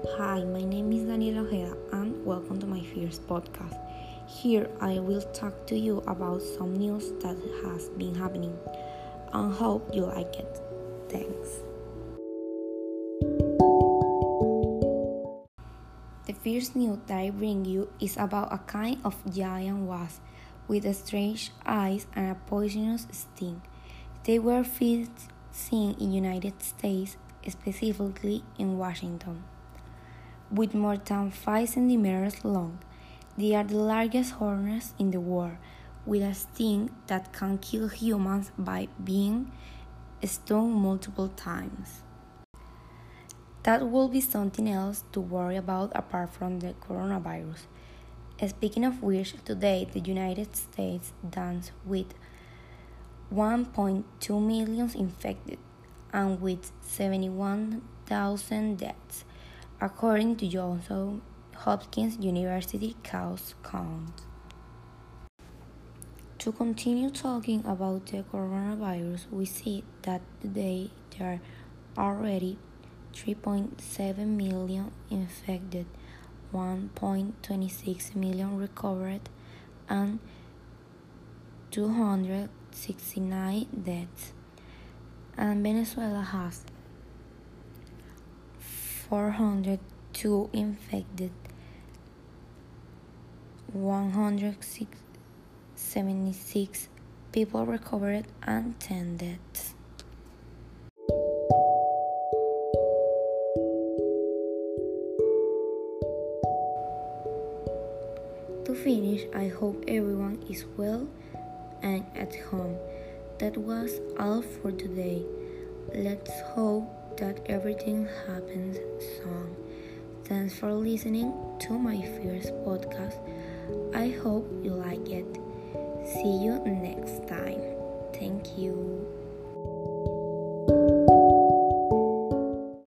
Hi, my name is Daniela Ojeda and welcome to my first podcast. Here I will talk to you about some news that has been happening and hope you like it. Thanks. The first news that I bring you is about a kind of giant wasp with strange eyes and a poisonous sting. They were first seen in United States, specifically in Washington. With more than 5 centimeters long, they are the largest hornets in the world, with a sting that can kill humans by being stung multiple times. That will be something else to worry about apart from the coronavirus. Speaking of which, today the United States danced with 1.2 million infected and with 71,000 deaths, according to Johns Hopkins University case count. To continue talking about the coronavirus, we see that today there are already 3.7 million infected, 1.26 million recovered, and 269 deaths. And Venezuela has 402 infected, 176 people recovered, and 10 deaths. To finish, I hope everyone is well and at home. That was all for today. Let's hope that everything happens soon. Thanks for listening to my first podcast. I hope you like it. See you next time. Thank you.